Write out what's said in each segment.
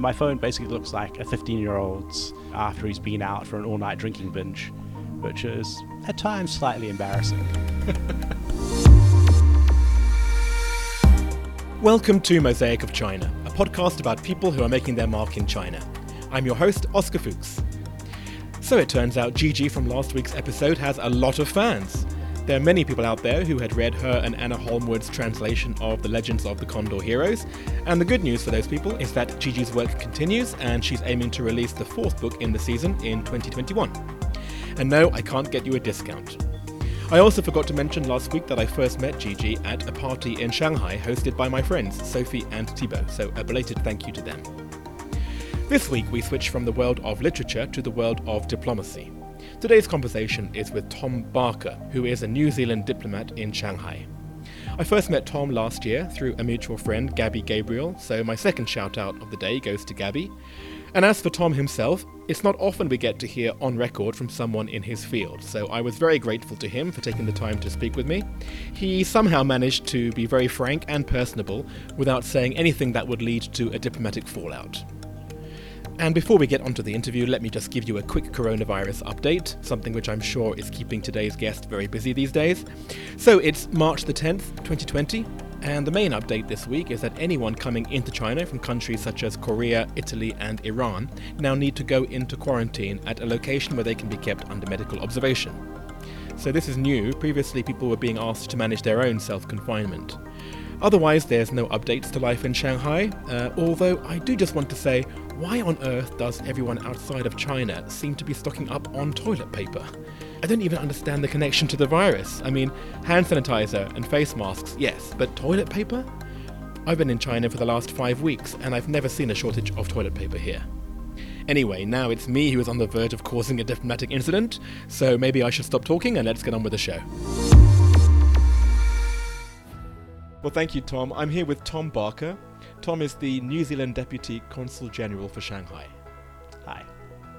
My phone basically looks like a 15 year old's after he's been out for an all night drinking binge, which is at times slightly embarrassing. Welcome to Mosaic of China, a podcast about people who are making their mark in China. I'm your host, Oscar Fuchs. So it turns out Gigi from last week's episode has a lot of fans. There are many people out there who had read her and Anna Holmwood's translation of The Legends of the Condor Heroes, and the good news for those people is that Gigi's work continues and she's aiming to release the fourth book in the season in 2021. And no, I can't get you a discount. I also forgot to mention last week that I first met Gigi at a party in Shanghai hosted by my friends Sophie and Thibaut, so a belated thank you to them. This week we switch from the world of literature to the world of diplomacy. Today's conversation is with Tom Barker, who is a New Zealand diplomat in Shanghai. I first met Tom last year through a mutual friend, Gabby Gabriel, so my second shout out of the day goes to Gabby. And as for Tom himself, it's not often we get to hear on record from someone in his field, so I was very grateful to him for taking the time to speak with me. He somehow managed to be very frank and personable without saying anything that would lead to a diplomatic fallout. And before we get onto the interview, let me just give you a quick coronavirus update, something which I'm sure is keeping today's guest very busy these days. So it's March the 10th, 2020, and the main update this week is that anyone coming into China from countries such as Korea, Italy, and Iran now need to go into quarantine at a location where they can be kept under medical observation. So this is new. Previously, people were being asked to manage their own self confinement. Otherwise, there's no updates to life in Shanghai, uh, although I do just want to say why on earth does everyone outside of China seem to be stocking up on toilet paper? I don't even understand the connection to the virus. I mean, hand sanitizer and face masks, yes, but toilet paper? I've been in China for the last five weeks and I've never seen a shortage of toilet paper here. Anyway, now it's me who is on the verge of causing a diplomatic incident, so maybe I should stop talking and let's get on with the show. Well, thank you, Tom. I'm here with Tom Barker. Tom is the New Zealand Deputy Consul General for Shanghai. Hi.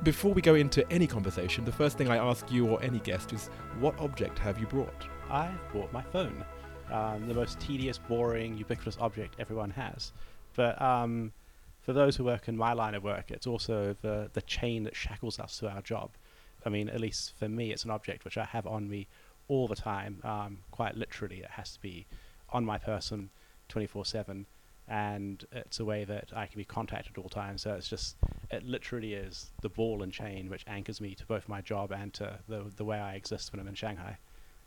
Before we go into any conversation, the first thing I ask you or any guest is what object have you brought? I brought my phone. Um, the most tedious, boring, ubiquitous object everyone has. But um, for those who work in my line of work, it's also the, the chain that shackles us to our job. I mean, at least for me, it's an object which I have on me all the time. Um, quite literally, it has to be on my person 24 7 and it's a way that I can be contacted at all times. So it's just, it literally is the ball and chain which anchors me to both my job and to the, the way I exist when I'm in Shanghai.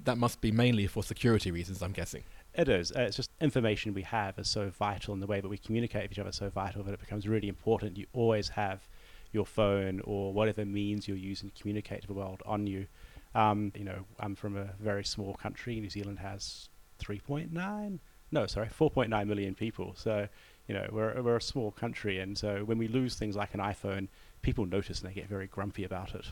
That must be mainly for security reasons, I'm guessing. It is. Uh, it's just information we have is so vital, and the way that we communicate with each other is so vital that it becomes really important. You always have your phone or whatever means you're using to communicate to the world on you. Um, you know, I'm from a very small country. New Zealand has 3.9 no sorry 4.9 million people so you know we're, we're a small country and so when we lose things like an iphone people notice and they get very grumpy about it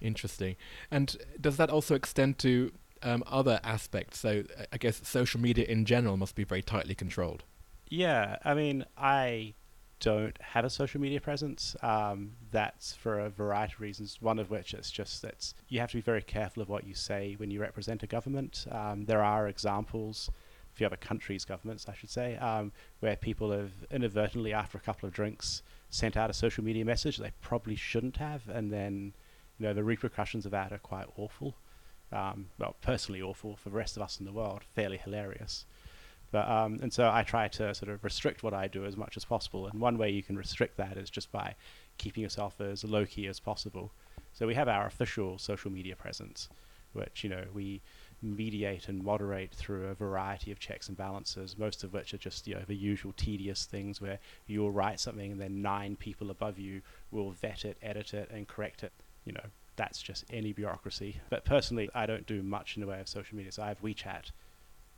interesting and does that also extend to um, other aspects so i guess social media in general must be very tightly controlled yeah i mean i don't have a social media presence. Um, that's for a variety of reasons. One of which is just that you have to be very careful of what you say when you represent a government. Um, there are examples, few other countries' governments, I should say, um, where people have inadvertently, after a couple of drinks, sent out a social media message they probably shouldn't have, and then you know the repercussions of that are quite awful. Um, well, personally awful for the rest of us in the world, fairly hilarious. But um, and so I try to sort of restrict what I do as much as possible. And one way you can restrict that is just by keeping yourself as low key as possible. So we have our official social media presence, which you know we mediate and moderate through a variety of checks and balances, most of which are just you know the usual tedious things where you'll write something and then nine people above you will vet it, edit it, and correct it. You know that's just any bureaucracy. But personally, I don't do much in the way of social media. So I have WeChat,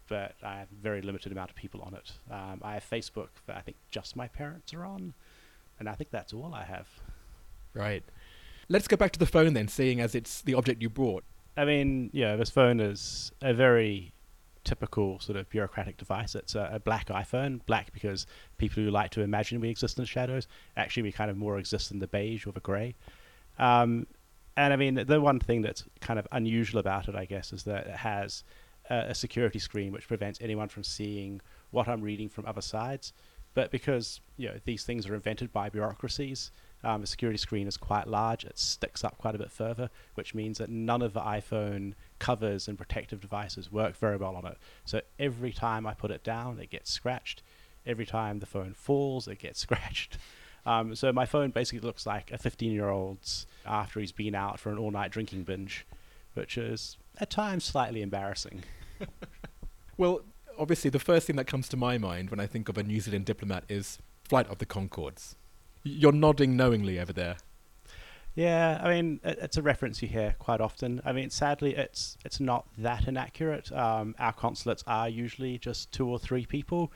but I have a very limited amount of people on it. Um, I have Facebook that I think just my parents are on, and I think that's all I have. Right. Let's go back to the phone then, seeing as it's the object you brought. I mean, yeah, this phone is a very typical sort of bureaucratic device. It's a, a, black iPhone, black because people who like to imagine we exist in shadows, actually we kind of more exist in the beige or the grey. Um, and I mean, the one thing that's kind of unusual about it, I guess, is that it has a security screen which prevents anyone from seeing what I'm reading from other sides. But because you know these things are invented by bureaucracies, um, the security screen is quite large. It sticks up quite a bit further, which means that none of the iPhone covers and protective devices work very well on it. So every time I put it down, it gets scratched. Every time the phone falls, it gets scratched. Um, so my phone basically looks like a 15 year old's after he's been out for an all night drinking binge, which is at times slightly embarrassing. well, obviously, the first thing that comes to my mind when I think of a New Zealand diplomat is Flight of the Conchords. You're nodding knowingly over there. Yeah, I mean, it's a reference you hear quite often. I mean, sadly, it's it's not that inaccurate. Um, our consulates are usually just two or three people.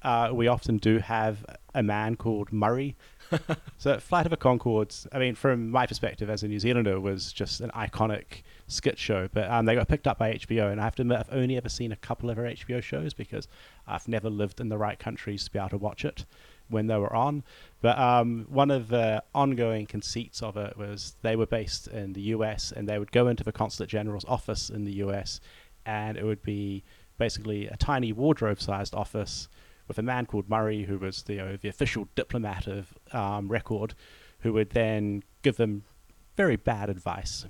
Uh, we often do have a man called Murray. so, Flight of a Conchords, I mean, from my perspective as a New Zealander, was just an iconic skit show. But um, they got picked up by HBO, and I have to admit, I've only ever seen a couple of their HBO shows because I've never lived in the right countries to be able to watch it when they were on. But um, one of the ongoing conceits of it was they were based in the US and they would go into the consulate general's office in the US and it would be basically a tiny wardrobe sized office with a man called Murray, who was the, you know, the official diplomat of um, record, who would then give them very bad advice.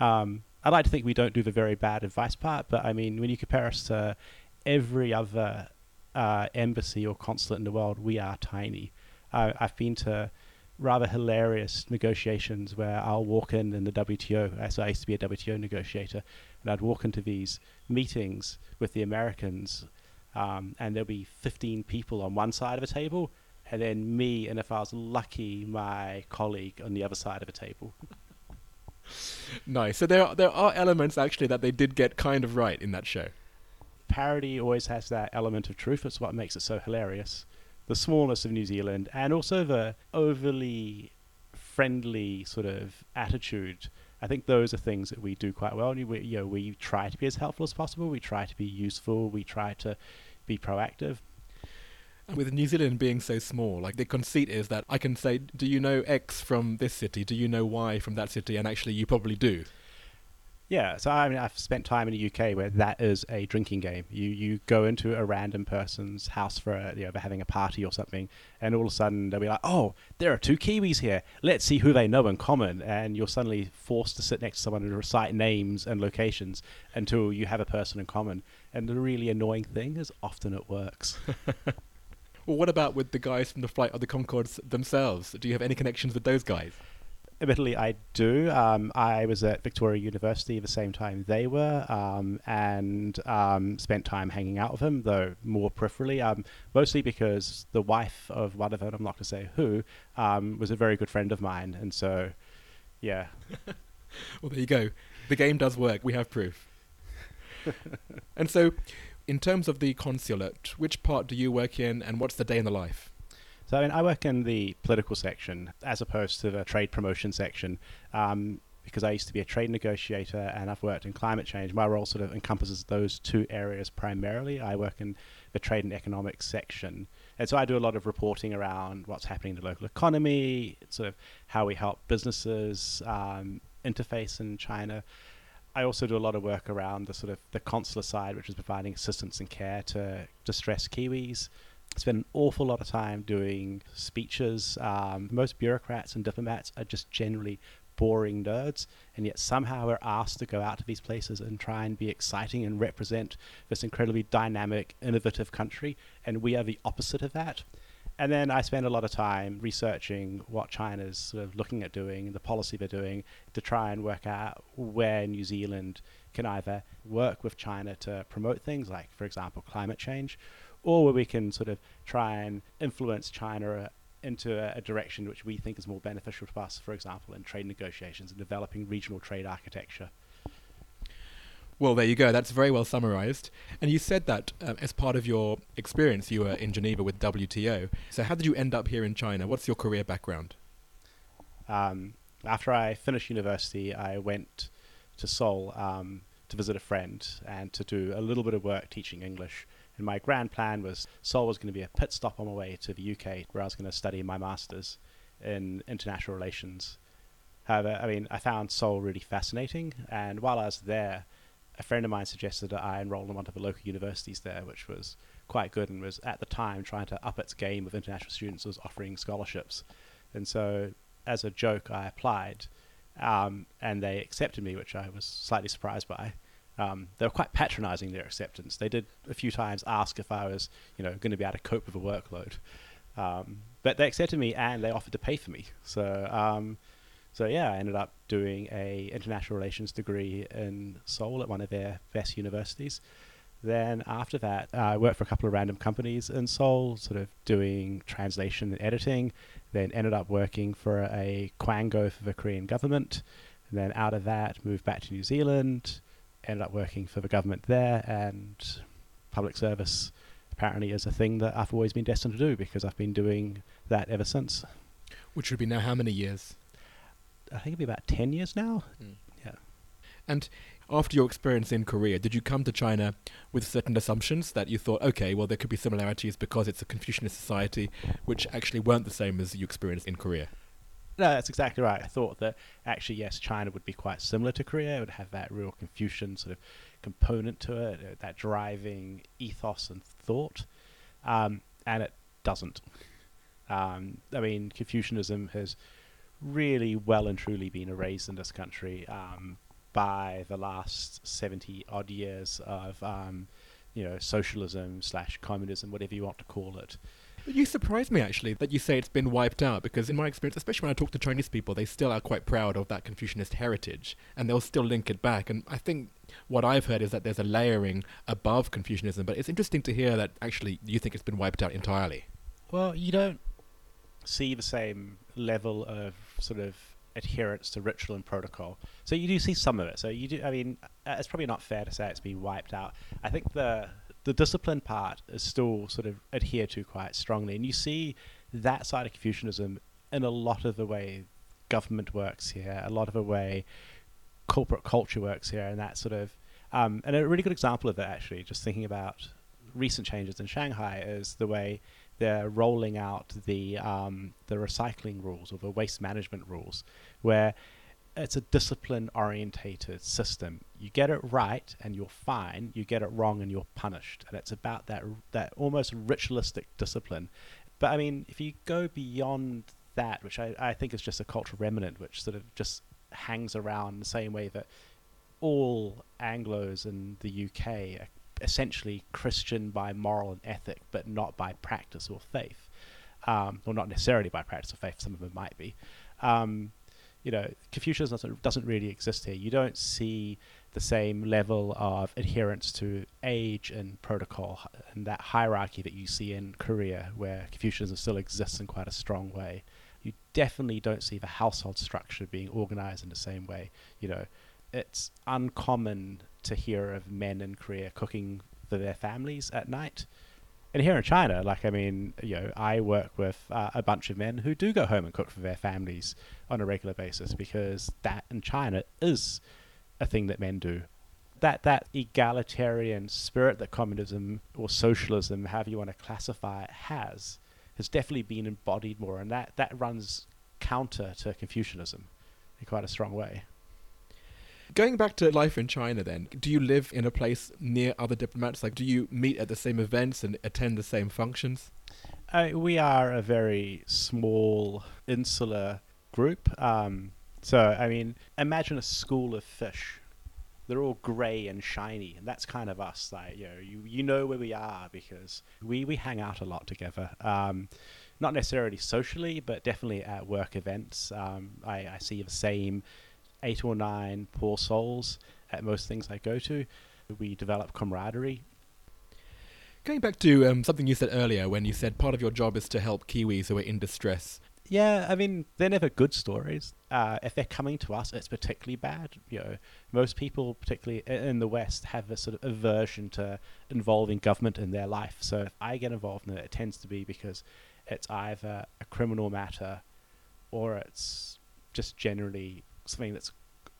Um, I like to think we don't do the very bad advice part, but I mean, when you compare us to every other uh, embassy or consulate in the world, we are tiny. Uh, I've been to rather hilarious negotiations where I'll walk in in the WTO. So I used to be a WTO negotiator, and I'd walk into these meetings with the Americans, um, and there'll be 15 people on one side of a table, and then me, and if I was lucky, my colleague on the other side of a table. nice. So there there are elements actually that they did get kind of right in that show parody always has that element of truth. It's what makes it so hilarious. The smallness of New Zealand and also the overly friendly sort of attitude. I think those are things that we do quite well. We, you know, we try to be as helpful as possible. We try to be useful. We try to be proactive. And with New Zealand being so small, like the conceit is that I can say, "Do you know X from this city? Do you know Y from that city?" And actually, you probably do. Yeah, so I mean, I've spent time in the UK where that is a drinking game. You you go into a random person's house for a, you know, having a party or something, and all of a sudden they'll be like, "Oh, there are two Kiwis here. Let's see who they know in common." And you're suddenly forced to sit next to someone and recite names and locations until you have a person in common. And the really annoying thing is, often it works. well, what about with the guys from the Flight of the Conchords themselves? Do you have any connections with those guys? Admittedly, I do. Um, I was at Victoria University the same time they were, um, and um, spent time hanging out with him, though more peripherally. Um, mostly because the wife of one of them, I'm not going to say who, um, was a very good friend of mine, and so, yeah. well, there you go. The game does work. We have proof. and so, in terms of the consulate, which part do you work in, and what's the day in the life? So I mean, I work in the political section as opposed to the trade promotion section. Um, because I used to be a trade negotiator and I've worked in climate change. My role sort of encompasses those two areas primarily. I work in the trade and economics section. And so I do a lot of reporting around what's happening in the local economy, sort of how we help businesses um, interface in China. I also do a lot of work around the sort of the consular side, which is providing assistance and care to distressed Kiwis spend an awful lot of time doing speeches. Um, most bureaucrats and diplomats are just generally boring nerds, and yet somehow we're asked to go out to these places and try and be exciting and represent this incredibly dynamic, innovative country, and we are the opposite of that. And then I spend a lot of time researching what China's sort of looking at doing, the policy they're doing, to try and work out where New Zealand can either work with China to promote things like, for example, climate change, or where we can sort of try and influence China uh, into a, a, direction which we think is more beneficial to us, for example, in trade negotiations and developing regional trade architecture. Well, there you go. That's very well summarized. And you said that um, as part of your experience, you were in Geneva with WTO. So, how did you end up here in China? What's your career background? Um, after I finished university, I went to Seoul um, to visit a friend and to do a little bit of work teaching English. And my grand plan was Seoul was going to be a pit stop on my way to the UK, where I was going to study my master's in international relations. However, I mean, I found Seoul really fascinating, and while I was there, a friend of mine suggested that I enroll in one of the local universities there, which was quite good and was at the time trying to up its game with international students, was offering scholarships, and so as a joke, I applied, um, and they accepted me, which I was slightly surprised by. Um, they were quite patronising their acceptance. They did a few times ask if I was, you know, going to be able to cope with a workload, um, but they accepted me and they offered to pay for me. So, um, so yeah, I ended up doing a international relations degree in Seoul at one of their best universities. Then after that, uh, I worked for a couple of random companies in Seoul, sort of doing translation and editing. Then ended up working for a Quango for the Korean government. And then out of that, moved back to New Zealand. Ended up working for the government there, and public service apparently is a thing that I've always been destined to do because I've been doing that ever since. Which would be now how many years? I think it'd be about ten years now. Mm. Yeah. And after your experience in Korea, did you come to China with certain assumptions that you thought, okay, well, there could be similarities because it's a Confucianist society, which actually weren't the same as you experienced in Korea? No, that's exactly right. I thought that actually, yes, China would be quite similar to Korea. It would have that real Confucian sort of component to it, uh, that driving ethos and thought, um, and it doesn't. Um, I mean, Confucianism has really well and truly been erased in this country um, by the last 70 odd years of, um, you know, socialism slash communism, whatever you want to call it. You surprised me actually that you say it's been wiped out because in my experience, especially when I talk to Chinese people, they still are quite proud of that Confucianist heritage and they'll still link it back. And I think what I've heard is that there's a layering above Confucianism, but it's interesting to hear that actually you think it's been wiped out entirely. Well, you don't see the same level of sort of adherence to ritual and protocol. So you do see some of it. So you do. I mean, uh, it's probably not fair to say it's been wiped out. I think the the discipline part is still sort of adhered to quite strongly, and you see that side of Confucianism in a lot of the way government works here, a lot of the way corporate culture works here, and that sort of. Um, and a really good example of that, actually, just thinking about recent changes in Shanghai, is the way they're rolling out the um, the recycling rules or the waste management rules, where it's a discipline orientated system. You get it right and you're fine. You get it wrong and you're punished. And it's about that that almost ritualistic discipline. But I mean, if you go beyond that, which I, I think is just a cultural remnant, which sort of just hangs around the same way that all Anglos in the UK are essentially Christian by moral and ethic, but not by practice or faith, um, or not necessarily by practice or faith. Some of them might be. Um, you know, Confucianism doesn't, really exist here. You don't see the same level of adherence to age and protocol and that hierarchy that you see in Korea, where Confucianism still exists in quite a strong way. You definitely don't see the household structure being organized in the same way. You know, it's uncommon to hear of men in Korea cooking for their families at night. And here in China, like I mean, you know, I work with uh, a bunch of men who do go home and cook for their families on a regular basis because that in China is a thing that men do. That that egalitarian spirit that communism or socialism, however you want to classify it, has, has definitely been embodied more, and that that runs counter to Confucianism in quite a strong way. Going back to life in China, then, do you live in a place near other diplomats? Like, do you meet at the same events and attend the same functions? Uh, we are a very small, insular group. Um, so, I mean, imagine a school of fish. They're all grey and shiny, and that's kind of us. Like, you know, you, you know where we are because we, we hang out a lot together. Um, not necessarily socially, but definitely at work events. Um, I, I see the same eight or nine poor souls at most things I go to. We develop camaraderie. Going back to um, something you said earlier when you said part of your job is to help Kiwis who are in distress. Yeah, I mean, they're never good stories. Uh, if they're coming to us, it's particularly bad. You know, most people, particularly in the West, have a sort of aversion to involving government in their life. So if I get involved in it, it tends to be because it's either a criminal matter or it's just generally something that's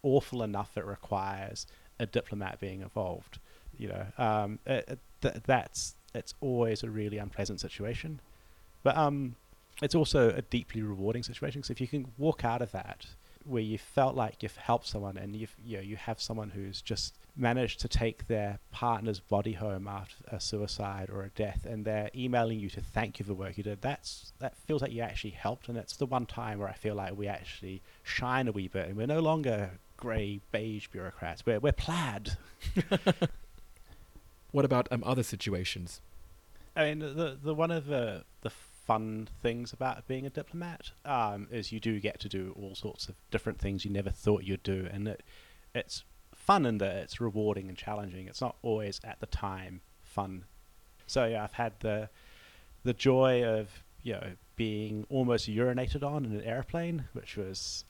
awful enough that requires a diplomat being involved. You know, um, it, th- that's it's always a really unpleasant situation, but um, it's also a deeply rewarding situation. because if you can walk out of that where you felt like you've helped someone and you've you know you have someone who's just managed to take their partner's body home after a suicide or a death and they're emailing you to thank you for the work you did that's that feels like you actually helped and it's the one time where i feel like we actually shine a wee bit and we're no longer grey beige bureaucrats. We're, we're plaid. What about um, other situations? I mean the, the one of the the fun things about being a diplomat um, is you do get to do all sorts of different things you never thought you'd do, and it, it's fun in that it's rewarding and challenging. It's not always at the time fun. So yeah, I've had the the joy of you know being almost urinated on in an airplane, which was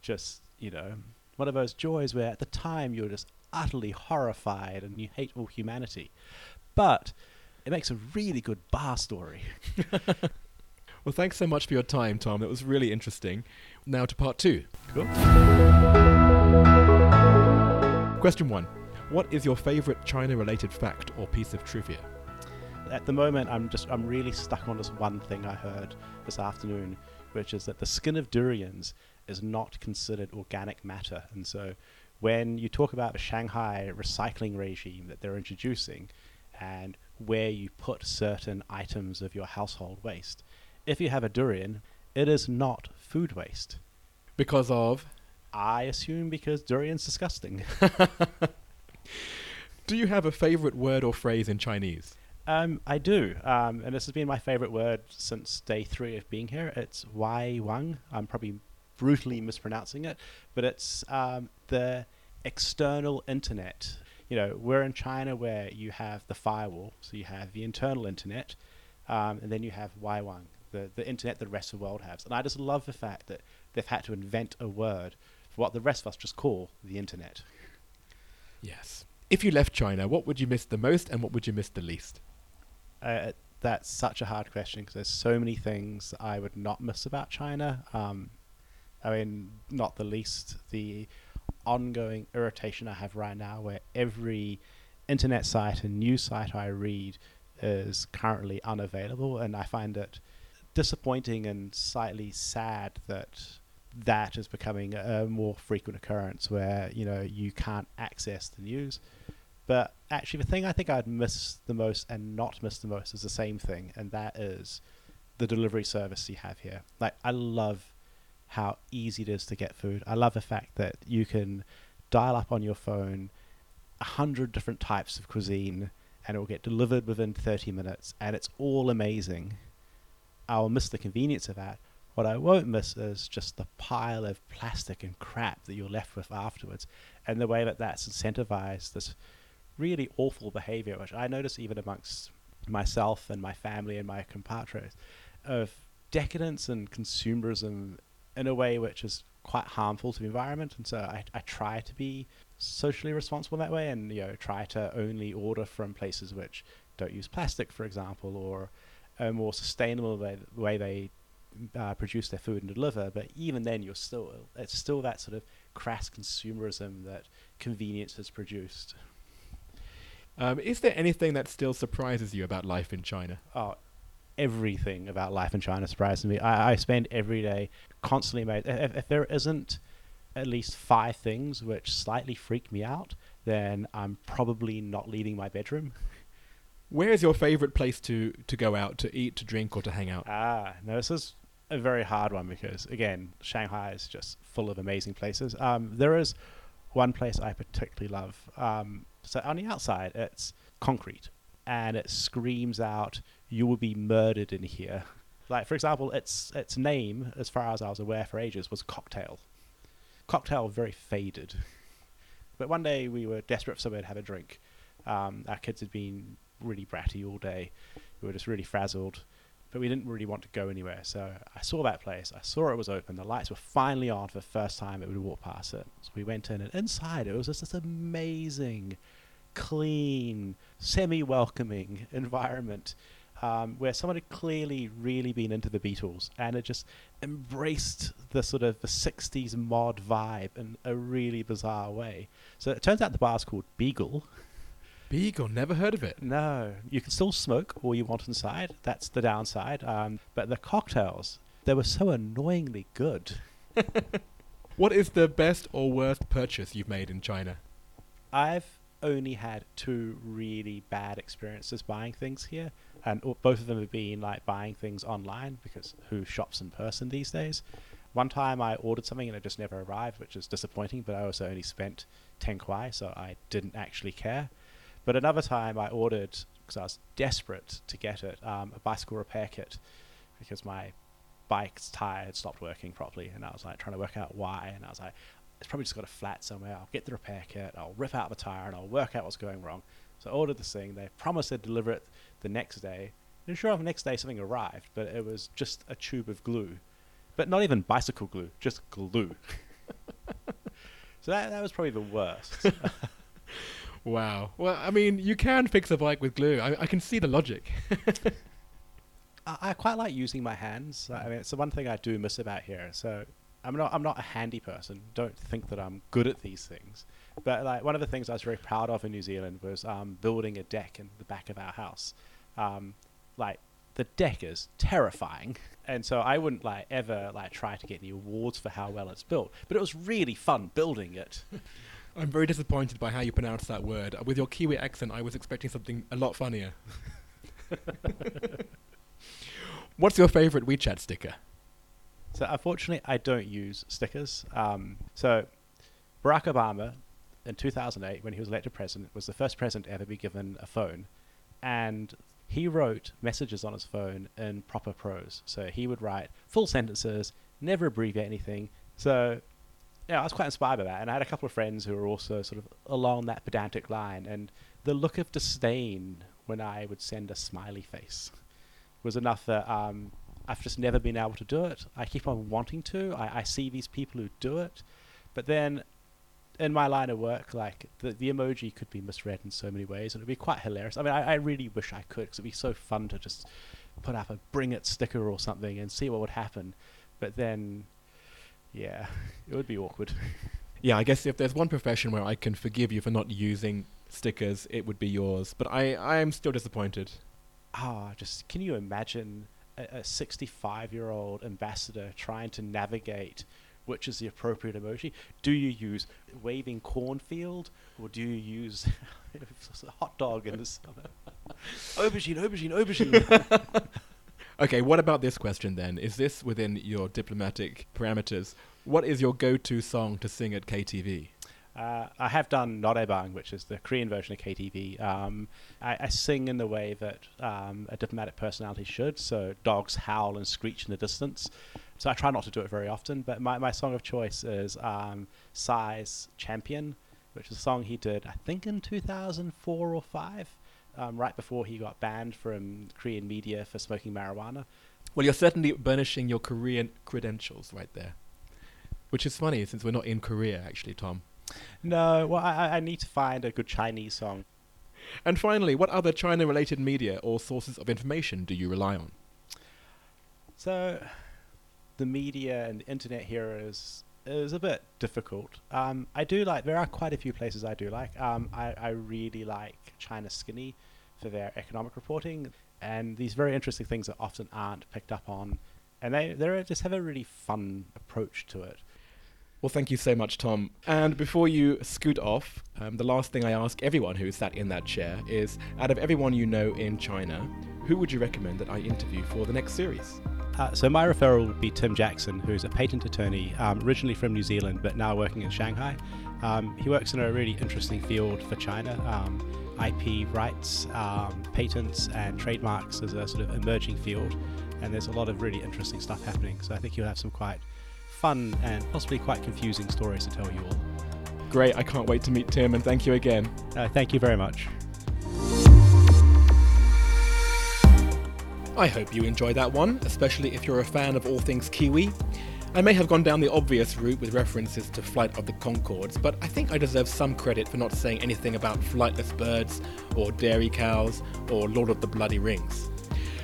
just you know one of those joys where at the time you're just utterly horrified and you hate all humanity, but it makes a really good bar story. well, thanks so much for your time, Tom. It was really interesting. Now to part two. Cool. Question one What is your favorite China related fact or piece of trivia? At the moment, I'm just I'm really stuck on this one thing I heard this afternoon, which is that the skin of durians is not considered organic matter, and so when you talk about the Shanghai recycling regime that they're introducing, and where you put certain items of your household waste. If you have a durian, it is not food waste. Because of? I assume because durian's disgusting. do you have a favorite word or phrase in Chinese? Um, I do, um, and this has been my favorite word since day three of being here. It's Wai Wang. I'm probably brutally mispronouncing it, but it's um, the external internet you know, we're in China where you have the firewall, so you have the internal internet, um, and then you have Waiwang, the, the internet the rest of the world has. And I just love the fact that they've had to invent a word for what the rest of us just call the internet. Yes. If you left China, what would you miss the most and what would you miss the least? Uh, that's such a hard question because there's so many things I would not miss about China. Um, I mean, not the least the ongoing irritation I have right now where every internet site and news site I read is currently unavailable, and I find it disappointing and slightly sad that that is becoming a more frequent occurrence where you know you can't access the news. But actually, the thing I think I'd miss the most and not miss the most is the same thing, and that is the delivery service you have here. Like I love how easy it is to get food. I love the fact that you can dial up on your phone a hundred different types of cuisine and it will get delivered within 30 minutes and it's all amazing. I'll miss the convenience of that. What I won't miss is just the pile of plastic and crap that you're left with afterwards and the way that that's incentivized this really awful behavior, which I notice even amongst myself and my family and my compatriots, of decadence and consumerism in a way which is quite harmful to the environment. And so I, I try to be socially responsible that way and you know try to only order from places which don't use plastic, for example, or a more sustainable way, way they uh, produce their food and deliver. But even then, you're still it's still that sort of crass consumerism that convenience has produced. Um, is there anything that still surprises you about life in China? Oh, everything about life in China surprises me. I, I spend every day constantly amazed. If, if there isn't at least five things which slightly freak me out, then I'm probably not leaving my bedroom. Where is your favorite place to, to go out to eat, to drink, or to hang out? Ah, no, this is a very hard one because again, Shanghai is just full of amazing places. Um, there is one place I particularly love. Um, so on the outside, it's concrete, and it screams out you will be murdered in here. Like for example, its its name, as far as I was aware for ages, was Cocktail. Cocktail very faded. But one day we were desperate for somewhere to have a drink. Um, our kids had been really bratty all day. We were just really frazzled, but we didn't really want to go anywhere. So I saw that place. I saw it was open. The lights were finally on for the first time that we walked past it. So we went in, and inside it was just this amazing, clean, semi-welcoming environment um, where someone had clearly really been into the Beatles and it just embraced the sort of the 60s mod vibe in a really bizarre way. So it turns out the bar's called Beagle. Beagle, never heard of it. No, you can still smoke all you want inside. That's the downside. Um, but the cocktails, they were so annoyingly good. What is the best or worst purchase you've made in China? I've only had two really bad experiences buying things here, and both of them have been like buying things online because who shops in person these days? One time I ordered something and it just never arrived, which is disappointing, but I also only spent 10 kwai, so I didn't actually care. But another time I ordered, because I was desperate to get it, um, a bicycle repair kit because my bike's tire had stopped working properly, and I was like trying to work out why, and I was like, it's probably just got a flat somewhere. I'll get the repair kit, I'll rip out the tire, and I'll work out what's going wrong. So I ordered this thing. They promised they'd deliver it the next day. And sure enough, the next day something arrived, but it was just a tube of glue. But not even bicycle glue, just glue. so that, that was probably the worst. Wow. Well, I mean, you can fix a bike with glue. I, I can see the logic. I, I quite like using my hands. I mean, it's the one thing I do miss about here. So I'm not I'm not a handy person. Don't think that I'm good at these things. But like one of the things I was very proud of in New Zealand was um, building a deck in the back of our house. Um, like the deck is terrifying, and so I wouldn't like ever like try to get any awards for how well it's built. But it was really fun building it. I'm very disappointed by how you pronounce that word. With your Kiwi accent, I was expecting something a lot funnier. What's your favorite WeChat sticker? So unfortunately, I don't use stickers. Um, so Barack Obama, in 2008, when he was elected president, was the first president to ever be given a phone, and he wrote messages on his phone in proper prose. So he would write full sentences, never abbreviate anything. So yeah, I was quite inspired by that, and I had a couple of friends who were also sort of along that pedantic line, and the look of disdain when I would send a smiley face was enough that um, I've just never been able to do it. I keep on wanting to. I, I see these people who do it, but then in my line of work, like the, the emoji could be misread in so many ways, and it'd be quite hilarious. I mean, I, I really wish I could, because it'd be so fun to just put up a bring it sticker or something and see what would happen. But then, yeah, it would be awkward. Yeah, I guess if there's one profession where I can forgive you for not using stickers, it would be yours. But I, I am still disappointed. Ah, just can you imagine a 65 year old ambassador trying to navigate which is the appropriate emoji? Do you use waving cornfield or do you use a hot dog in the summer? aubergine, aubergine, aubergine. Okay, what about this question then? Is this within your diplomatic parameters? What is your go-to song to sing at KTV? Uh, I have done Noraebang, which is the Korean version of KTV. Um, I, I, sing in the way that um, a diplomatic personality should, so dogs howl and screech in the distance. So I try not to do it very often, but my, my song of choice is um, Psy's Champion, which is a song he did, I think, in 2004 or 5, um, right before he got banned from Korean media for smoking marijuana. Well, you're certainly burnishing your Korean credentials right there. Which is funny, since we're not in Korea, actually, Tom. No, well, I, I need to find a good Chinese song. And finally, what other China related media or sources of information do you rely on? So, the media and the internet here is is a bit difficult. Um, I do like there are quite a few places I do like. Um, I, I really like China Skinny for their economic reporting and these very interesting things that often aren't picked up on, and they they just have a really fun approach to it. Well, thank you so much, Tom. And before you scoot off, um, the last thing I ask everyone who sat in that chair is out of everyone you know in China, who would you recommend that I interview for the next series? Uh, so, my referral would be Tim Jackson, who's a patent attorney, um, originally from New Zealand, but now working in Shanghai. Um, he works in a really interesting field for China. Um, IP rights, um, patents, and trademarks as a sort of emerging field, and there's a lot of really interesting stuff happening. So, I think you'll have some quite fun and possibly quite confusing stories to tell you all. Great, I can't wait to meet Tim, and thank you again. Uh, thank you very much. I hope you enjoyed that one, especially if you're a fan of all things Kiwi. I may have gone down the obvious route with references to Flight of the Conchords, but I think I deserve some credit for not saying anything about flightless birds, or dairy cows, or Lord of the Bloody Rings.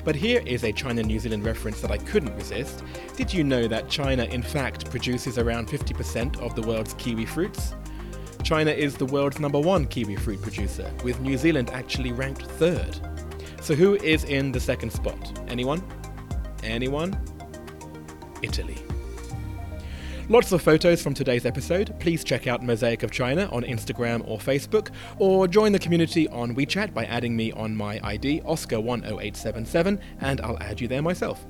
But here is a China New Zealand reference that I couldn't resist. Did you know that China, in fact, produces around 50% of the world's kiwi fruits? China is the world's number one kiwi fruit producer, with New Zealand actually ranked third. So, who is in the second spot? Anyone? Anyone? Italy. Lots of photos from today's episode. Please check out Mosaic of China on Instagram or Facebook, or join the community on WeChat by adding me on my ID, Oscar10877, and I'll add you there myself.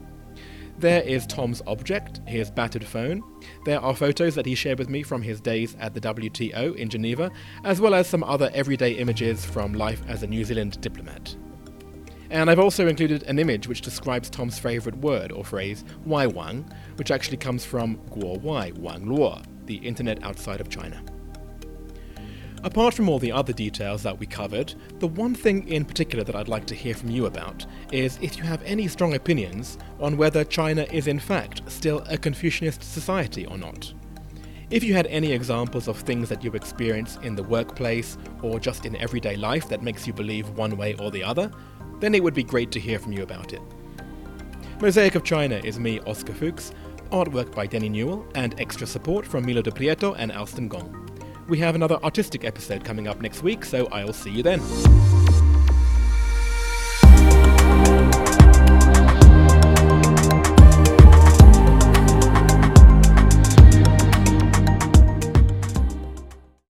There is Tom's object, his battered phone. There are photos that he shared with me from his days at the WTO in Geneva, as well as some other everyday images from life as a New Zealand diplomat. And I've also included an image which describes Tom's favourite word or phrase, Wai Wang, which actually comes from Guo Wai Wang Luo, the internet outside of China. Apart from all the other details that we covered, the one thing in particular that I'd like to hear from you about is if you have any strong opinions on whether China is in fact still a Confucianist society or not. If you had any examples of things that you experience in the workplace or just in everyday life that makes you believe one way or the other, then it would be great to hear from you about it. Mosaic of China is me, Oscar Fuchs, artwork by Denny Newell, and extra support from Milo de Prieto and Alston Gong. We have another artistic episode coming up next week, so I'll see you then.